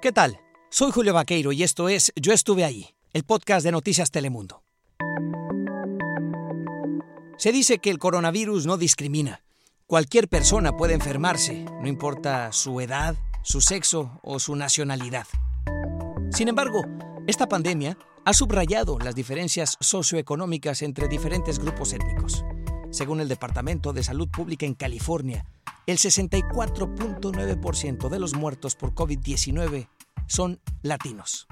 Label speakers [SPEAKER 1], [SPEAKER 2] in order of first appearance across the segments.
[SPEAKER 1] ¿Qué tal? Soy Julio Vaqueiro y esto es Yo estuve ahí, el podcast de Noticias Telemundo. Se dice que el coronavirus no discrimina. Cualquier persona puede enfermarse, no importa su edad, su sexo o su nacionalidad. Sin embargo, esta pandemia ha subrayado las diferencias socioeconómicas entre diferentes grupos étnicos. Según el Departamento de Salud Pública en California, el 64.9% de los muertos por COVID-19 son latinos.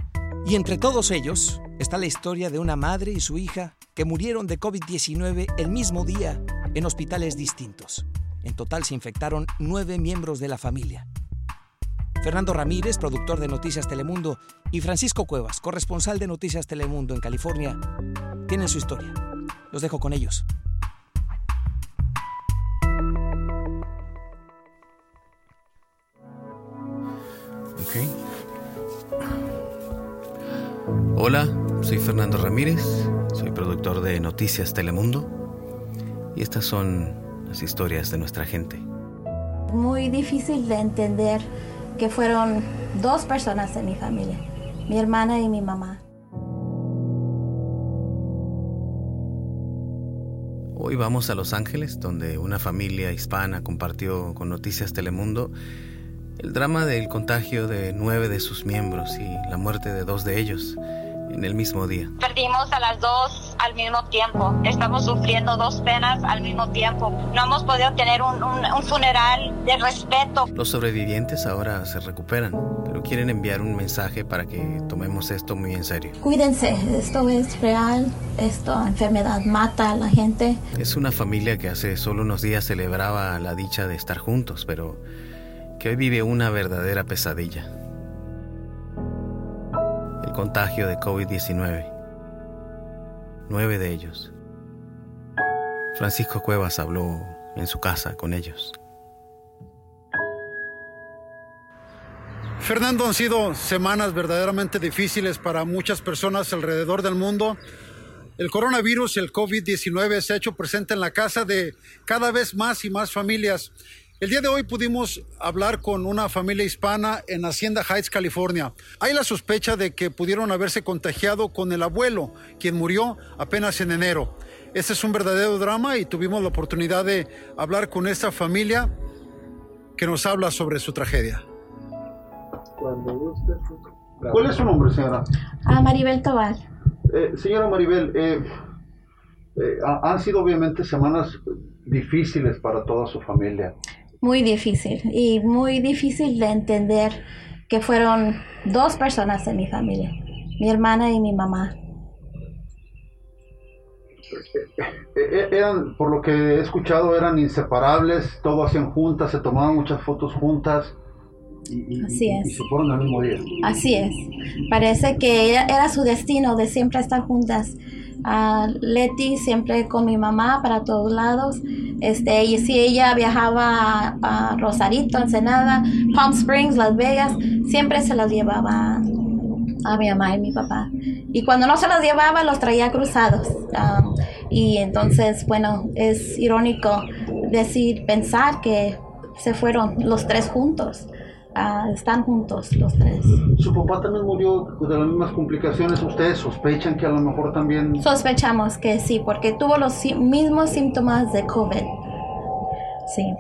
[SPEAKER 1] Y entre todos ellos está la historia de una madre y su hija que murieron de COVID-19 el mismo día en hospitales distintos. En total se infectaron nueve miembros de la familia. Fernando Ramírez, productor de Noticias Telemundo, y Francisco Cuevas, corresponsal de Noticias Telemundo en California, tienen su historia. Los dejo con ellos.
[SPEAKER 2] Hola, soy Fernando Ramírez, soy productor de Noticias Telemundo y estas son las historias de nuestra gente.
[SPEAKER 3] Muy difícil de entender que fueron dos personas en mi familia, mi hermana y mi mamá.
[SPEAKER 2] Hoy vamos a Los Ángeles, donde una familia hispana compartió con Noticias Telemundo el drama del contagio de nueve de sus miembros y la muerte de dos de ellos en el mismo día.
[SPEAKER 4] Perdimos a las dos al mismo tiempo. Estamos sufriendo dos penas al mismo tiempo. No hemos podido tener un, un, funeral de respeto.
[SPEAKER 2] Los sobrevivientes ahora se recuperan, pero quieren enviar un mensaje para que tomemos esto muy en serio.
[SPEAKER 3] Cuídense, esto es real, esta enfermedad mata a la gente.
[SPEAKER 2] Es una familia que hace solo unos días celebraba la dicha de estar juntos, pero que hoy vive una verdadera pesadilla contagio de COVID-19. Nueve de ellos. Francisco Cuevas habló en su casa con ellos.
[SPEAKER 5] Fernando, han sido semanas verdaderamente difíciles para muchas personas alrededor del mundo. El coronavirus, el COVID-19, se ha hecho presente en la casa de cada vez más y más familias el día de hoy pudimos hablar con una familia hispana en Hacienda Heights, California. Hay la sospecha de que pudieron haberse contagiado con el abuelo, quien murió apenas en enero. Este es un verdadero drama y tuvimos la oportunidad de hablar con esta familia que nos habla sobre su tragedia. ¿Cuál es su nombre, señora?
[SPEAKER 3] A Maribel Tobar.
[SPEAKER 5] Eh, señora Maribel, eh, eh, han sido obviamente semanas difíciles para toda su familia
[SPEAKER 3] muy difícil y muy difícil de entender que fueron dos personas en mi familia, mi hermana y mi mamá.
[SPEAKER 5] Eh, eh, eran, por lo que he escuchado, eran inseparables, todo hacían juntas, se tomaban muchas fotos juntas. Y,
[SPEAKER 3] Así es.
[SPEAKER 5] y se fueron al mismo día.
[SPEAKER 3] Así es. Parece que era su destino de siempre estar juntas a Leti siempre con mi mamá para todos lados. Este, y si ella viajaba a, Rosarito, Ensenada, Palm Springs, Las Vegas, siempre se las llevaba a mi mamá y mi papá. Y cuando no se los llevaba, los traía cruzados. Um, y entonces, bueno, es irónico decir, pensar que se fueron los tres juntos. Ah, están juntos los tres.
[SPEAKER 5] ¿Su papá también murió de las mismas complicaciones? ¿Ustedes sospechan que a lo mejor también...?
[SPEAKER 3] Sospechamos que sí, porque tuvo los mismos síntomas de COVID. Sí.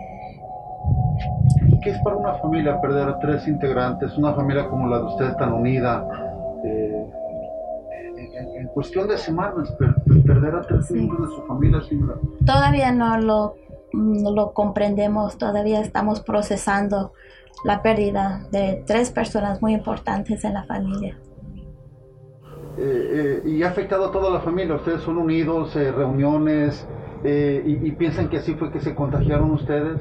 [SPEAKER 5] ¿Qué es para una familia perder a tres integrantes? Una familia como la de ustedes tan unida. Eh, en, cuestión de semanas, perder a tres miembros de su familia.
[SPEAKER 3] Todavía no lo, no lo comprendemos, todavía estamos procesando la pérdida de tres personas muy importantes en la familia.
[SPEAKER 5] Eh, eh, y ha afectado a toda la familia. Ustedes son unidos, eh, reuniones, y, piensan que así fue que se contagiaron ustedes.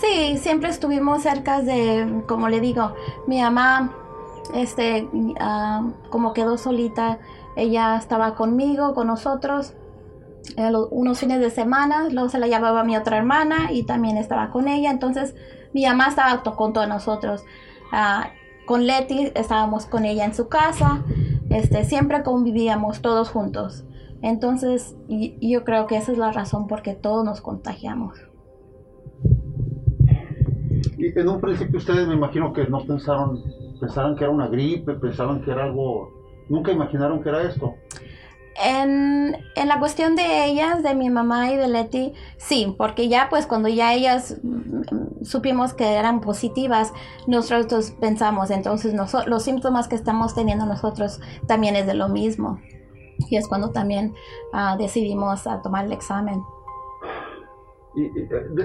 [SPEAKER 3] Sí, siempre estuvimos cerca de, como le digo, mi mamá, este, ah, como quedó solita, ella estaba conmigo, con nosotros, unos fines de semana, luego se la llevaba mi otra hermana y también estaba con ella, entonces mi mamá estaba con todos nosotros. Ah, con Leti estábamos con ella en su casa, este, siempre convivíamos todos juntos. Entonces, yo creo que esa es la razón por que todos nos contagiamos.
[SPEAKER 5] Y en un principio ustedes me imagino que no pensaron, pensaron que era una gripe, pensaban que era algo, nunca imaginaron que era esto.
[SPEAKER 3] En, en, la cuestión de ellas, de mi mamá y de Leti, sí, porque ya pues cuando ya ellas mm, supimos que eran positivas, nosotros pensamos, entonces los síntomas que estamos teniendo nosotros también es de lo mismo. Y es cuando también uh, decidimos tomar el examen.
[SPEAKER 5] Y,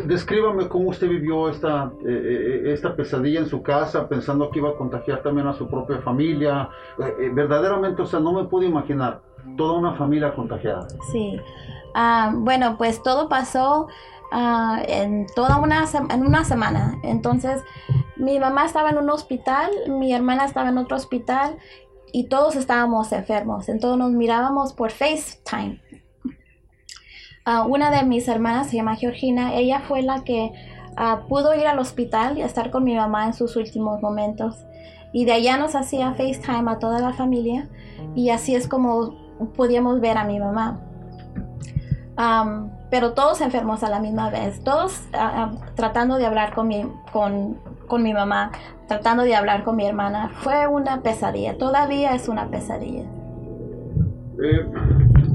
[SPEAKER 5] descríbame cómo usted vivió esta, eh, eh, esta pesadilla en su casa, pensando que iba a contagiar también a su propia familia. Eh, verdaderamente, o sea, no me puedo imaginar toda una familia contagiada.
[SPEAKER 3] Sí. Ah, bueno, pues todo pasó ah, en toda una, en una semana. Entonces, mi mamá estaba en un hospital, mi hermana estaba en otro hospital y todos estábamos enfermos. Entonces nos mirábamos por FaceTime una de mis hermanas se llama Georgina, ella fue la que ah, pudo ir al hospital y estar con mi mamá en sus últimos momentos. Y de allá nos hacía FaceTime a toda la familia y así es como podíamos ver a mi mamá. pero todos enfermos a la misma vez, todos ah, ah, tratando de hablar con mi, con, con mi mamá, tratando de hablar con mi hermana. Fue una pesadilla, todavía es una pesadilla.
[SPEAKER 5] Eh,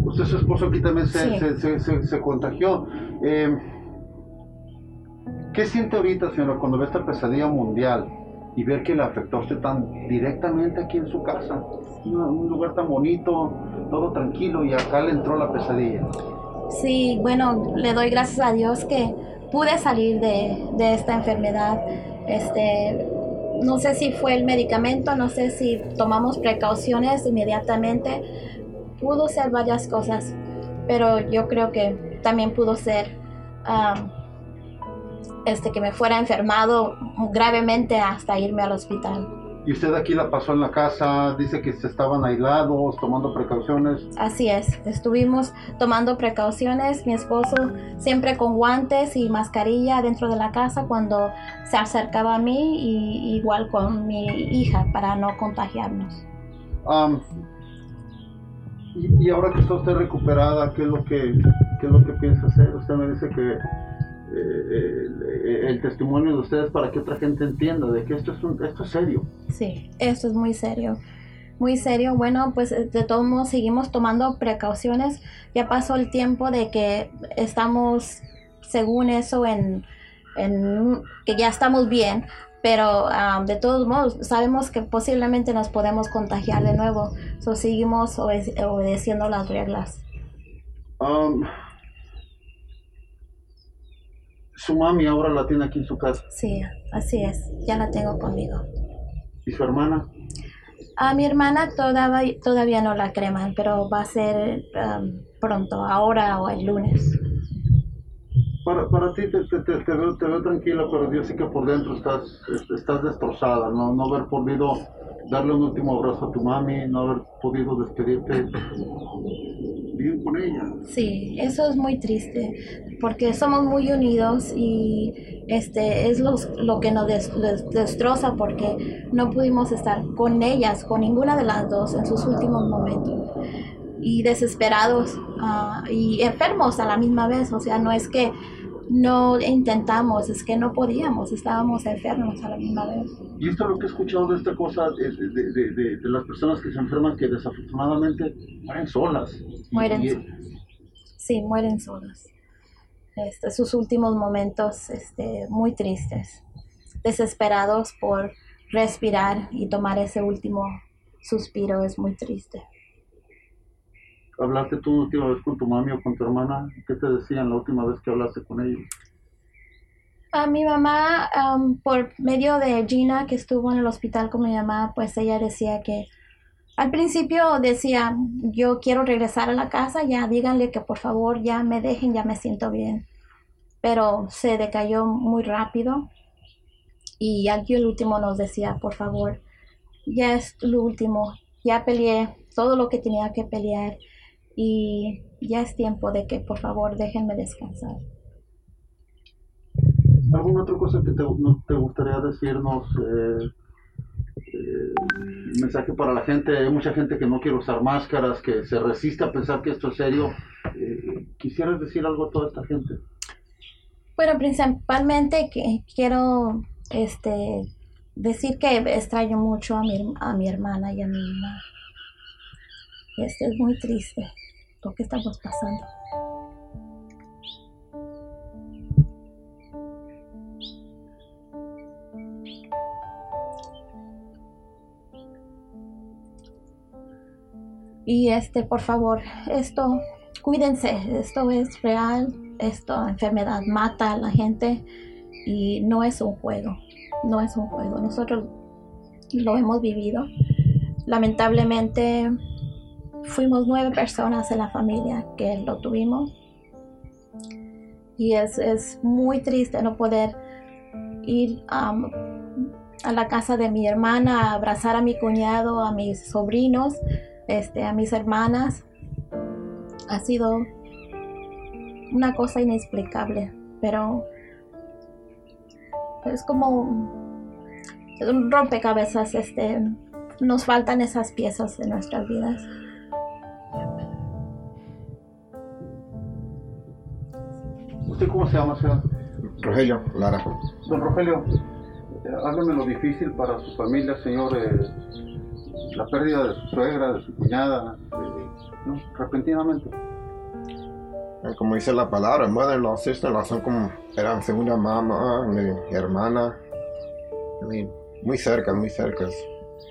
[SPEAKER 5] Usted, su esposo aquí también se, contagió. Eh, ¿Qué siente ahorita, señora, cuando ve esta pesadilla mundial y ver que le afectó a usted tan directamente aquí en su casa? Un, lugar tan bonito, todo tranquilo y acá le entró la pesadilla.
[SPEAKER 3] Sí, bueno, le doy gracias a Dios que pude salir de, de esta enfermedad. Este, no sé si fue el medicamento, no sé si tomamos precauciones inmediatamente, pudo ser varias cosas, pero yo creo que también pudo ser este, que me fuera enfermado gravemente hasta irme al hospital.
[SPEAKER 5] ¿Y usted aquí la pasó en la casa? Dice que se estaban aislados, tomando precauciones.
[SPEAKER 3] Así es, estuvimos tomando precauciones, mi esposo siempre con guantes y mascarilla dentro de la casa cuando se acercaba a mí y igual con mi hija para no contagiarnos.
[SPEAKER 5] Y, ahora que está usted recuperada, ¿qué es lo que, es lo que piensa hacer? Usted me dice que eh, el, testimonio de ustedes para que otra gente entienda de que esto es, un, esto es serio.
[SPEAKER 3] Sí, esto es muy serio. Muy serio. Bueno, pues de todos modos seguimos tomando precauciones. Ya pasó el tiempo de que estamos, según eso, en, en que ya estamos bien, pero de todos modos sabemos que posiblemente nos podemos contagiar de nuevo, so seguimos obedeciendo las reglas.
[SPEAKER 5] Su mami ahora la tiene aquí en su casa.
[SPEAKER 3] Sí, así es, ya la tengo conmigo.
[SPEAKER 5] ¿Y su hermana?
[SPEAKER 3] A mi hermana todavía, todavía no la creman, pero va a ser pronto, ahora o el lunes.
[SPEAKER 5] Para, para ti te, te, te, veo, te, veo, tranquila, pero yo sé que por dentro estás, estás destrozada, ¿no? no haber podido darle un último abrazo a tu mami, no haber podido despedirte con ella.
[SPEAKER 3] Sí, eso es muy triste, porque somos muy unidos y este es lo, lo que nos destroza porque no pudimos estar con ellas, con ninguna de las dos en sus últimos momentos y desesperados ah, y enfermos a la misma vez. O sea, no es que no intentamos, es que no podíamos, estábamos enfermos a la misma vez.
[SPEAKER 5] Y esto es lo que he escuchado de esta cosa, de, de, de, las personas que se enferman, que desafortunadamente mueren solas.
[SPEAKER 3] Mueren. Sí, mueren solas. Este, sus últimos momentos este, muy tristes, desesperados por respirar y tomar ese último suspiro, es muy triste.
[SPEAKER 5] ¿Hablaste tú última vez con tu mami o con tu hermana? ¿Qué te decían la última vez que hablaste con ellos?
[SPEAKER 3] A mi mamá, por medio de Gina, que estuvo en el hospital con mi mamá, pues ella decía que al principio decía, yo quiero regresar a la casa, ya díganle que por favor ya me dejen, ya me siento bien. Pero se decayó muy rápido y aquí el último nos decía, por favor, ya es lo último, ya peleé todo lo que tenía que pelear y ya es tiempo de que por favor déjenme descansar.
[SPEAKER 5] ¿Alguna otra cosa que te, te gustaría decirnos? Eh, eh, mensaje para la gente, hay mucha gente que no quiere usar máscaras, que se resiste a pensar que esto es serio. Eh, ¿Quisieras decir algo a toda esta gente?
[SPEAKER 3] Bueno, principalmente que quiero este, decir que extraño mucho a mi, a mi hermana y a mi mamá. Este es muy triste lo que estamos pasando. Y este, por favor, esto, cuídense, esto es real, esta enfermedad mata a la gente y no es un juego, no es un juego. Nosotros lo hemos vivido. Lamentablemente fuimos nueve personas en la familia que lo tuvimos y es, es muy triste no poder ir a la casa de mi hermana a abrazar a mi cuñado, a mis sobrinos este, a mis hermanas. Ha sido una cosa inexplicable, pero es como un rompecabezas, este, nos faltan esas piezas de nuestras vidas.
[SPEAKER 5] ¿Usted cómo se llama, señor?
[SPEAKER 6] Rogelio Lara.
[SPEAKER 5] Don Rogelio, eh, háblame lo difícil para su familia, señor. Eh, la pérdida de su suegra, de su cuñada, repentinamente.
[SPEAKER 6] Eh, como dice la palabra, mother law, sister son como, eran segunda mamá, mi hermana, muy cerca, muy cerca,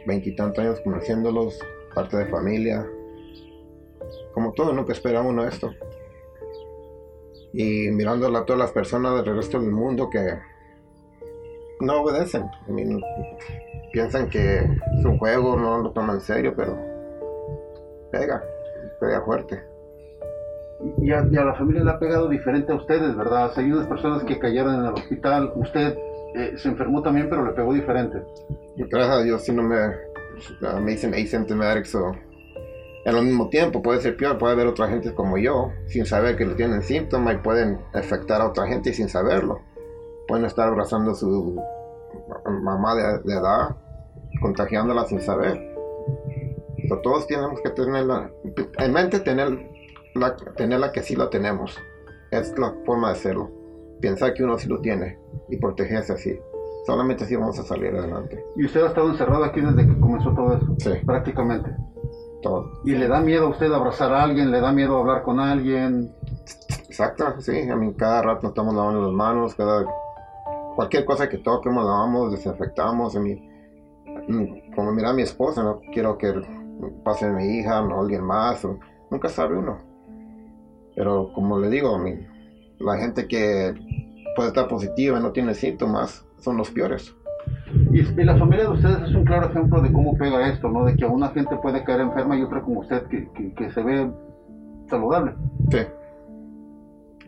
[SPEAKER 6] veintitantos años conociéndolos, parte de familia, como todo, nunca esperamos uno esto. Y mirando a todas las personas del resto del mundo que no obedecen piensan que es un juego, no lo toman en serio, pero pega, pega fuerte.
[SPEAKER 5] Y a, la familia le ha pegado diferente a ustedes, ¿verdad? Hay unas personas que cayeron en el hospital, usted eh, se enfermó también, pero le pegó diferente.
[SPEAKER 6] Gracias a Dios, si no me, me dicen asymptomatic, o en el mismo tiempo puede ser peor, puede haber otra gente como yo, sin saber que le tienen síntomas y pueden afectar a otra gente sin saberlo. Pueden estar abrazando a su mamá de edad contagiándola sin saber. todos tenemos que tener en mente tener la, tenerla que sí la tenemos. Es la forma de hacerlo. Pensar que uno sí lo tiene y protegerse así. Solamente así vamos a salir adelante.
[SPEAKER 5] ¿Y usted ha estado encerrado aquí desde que comenzó todo eso?
[SPEAKER 6] Sí.
[SPEAKER 5] Prácticamente.
[SPEAKER 6] Todo.
[SPEAKER 5] ¿Y le da miedo a usted abrazar a alguien? ¿Le da miedo hablar con alguien?
[SPEAKER 6] Exacto, sí. A mí cada rato nos estamos lavando las manos, cada... Cualquier cosa que toquemos, lavamos, desinfectamos. A mí como mira a mi esposa, no quiero que pase mi hija, no alguien más, nunca sabe uno. Pero como le digo, mi, la gente que puede estar positiva y no tiene síntomas son los peores.
[SPEAKER 5] Y, la familia de ustedes es un claro ejemplo de cómo pega esto, ¿no? De que una gente puede caer enferma y otra como usted que, que, se ve saludable.
[SPEAKER 6] Sí.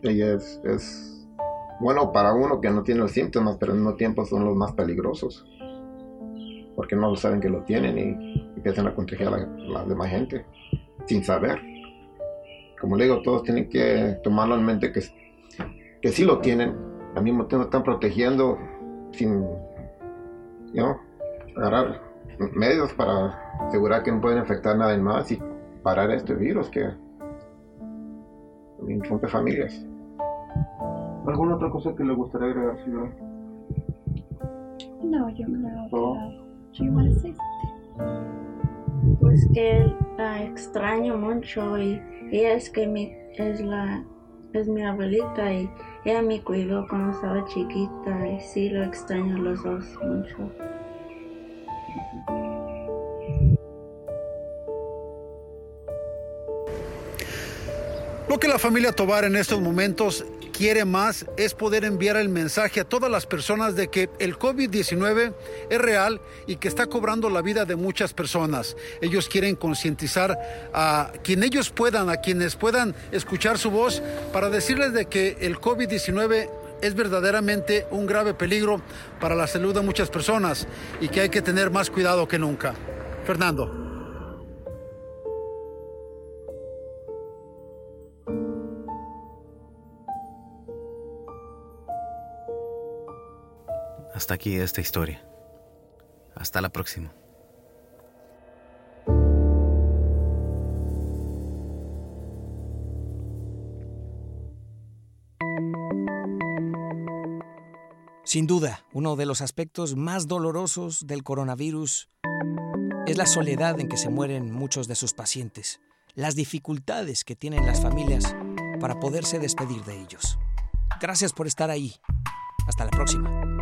[SPEAKER 6] Ella es, es bueno para uno que no tiene los síntomas, pero al mismo tiempo son los más peligrosos porque no lo saben que lo tienen y empiezan a contagiar a la, demás gente sin saber. Como le digo, todos tienen que tomarlo en mente que, que sí lo tienen, al mismo tiempo están protegiendo sin agarrar medios para asegurar que no pueden afectar a nadie más y parar este virus que rompe familias.
[SPEAKER 5] ¿Alguna otra cosa que le gustaría agregar, señora?
[SPEAKER 3] No, yo me lo
[SPEAKER 7] pues que la extraño mucho y ella es que mi, es la es mi abuelita y ella me cuidó cuando estaba chiquita y sí lo extraño los dos mucho.
[SPEAKER 8] Lo que la familia Tobar en estos momentos quiere más es poder enviar el mensaje a todas las personas de que el COVID-19 es real y que está cobrando la vida de muchas personas. Ellos quieren concientizar a quien ellos puedan, a quienes puedan escuchar su voz para decirles de que el COVID-19 es verdaderamente un grave peligro para la salud de muchas personas y que hay que tener más cuidado que nunca. Fernando.
[SPEAKER 2] Hasta aquí esta historia. Hasta la próxima.
[SPEAKER 1] Sin duda, uno de los aspectos más dolorosos del coronavirus es la soledad en que se mueren muchos de sus pacientes, las dificultades que tienen las familias para poderse despedir de ellos. Gracias por estar ahí. Hasta la próxima.